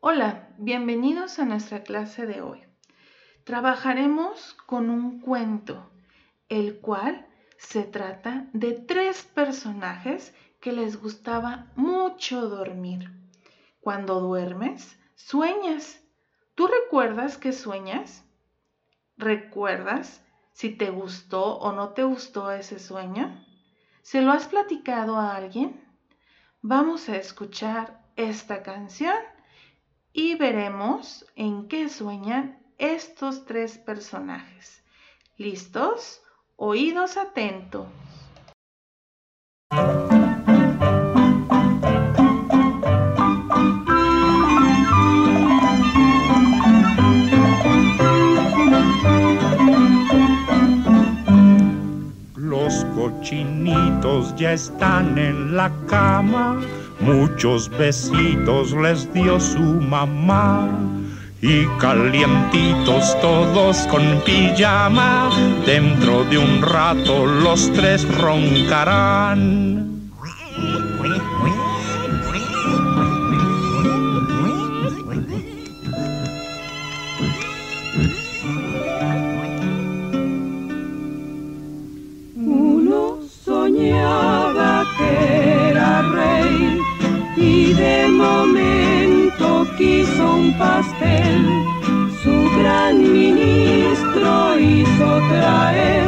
Hola, bienvenidos a nuestra clase de hoy. Trabajaremos con un cuento, el cual se trata de tres personajes que les gustaba mucho dormir. Cuando duermes, sueñas. ¿Tú recuerdas que sueñas? ¿Recuerdas si te gustó o no te gustó ese sueño? ¿Se lo has platicado a alguien? Vamos a escuchar esta canción y veremos en qué sueñan estos tres personajes. ¿Listos? Oídos atentos. Cochinitos ya están en la cama, muchos besitos les dio su mamá. Y calientitos todos con pijama, dentro de un rato los tres roncarán. y de momento quiso un pastel. Su gran ministro hizo traer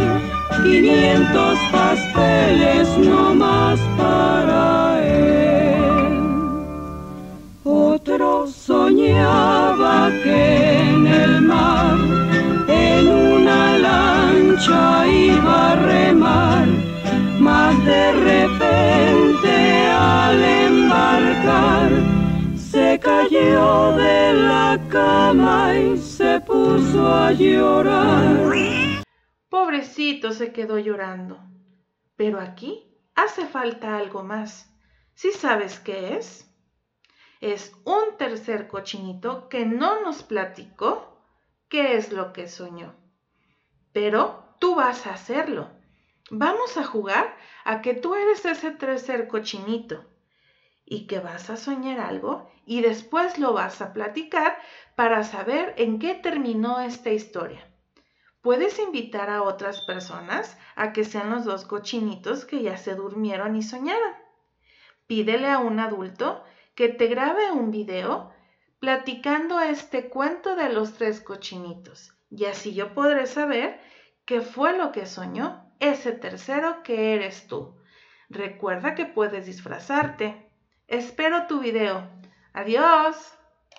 500 pasteles no más para él. Otro soñaba que en el mar, en una lancha iba a remar, cayó de la cama y se puso a llorar. Pobrecito se quedó llorando. Pero aquí hace falta algo más. ¿Sí sabes qué es? Es un tercer cochinito que no nos platicó qué es lo que soñó. Pero tú vas a hacerlo. Vamos a jugar a que tú eres ese tercer cochinito y que vas a soñar algo y después lo vas a platicar para saber en qué terminó esta historia. Puedes invitar a otras personas a que sean los dos cochinitos que ya se durmieron y soñaron. Pídele a un adulto que te grabe un video platicando este cuento de los tres cochinitos y así yo podré saber qué fue lo que soñó ese tercero que eres tú. Recuerda que puedes disfrazarte. Espero tu video. Adiós.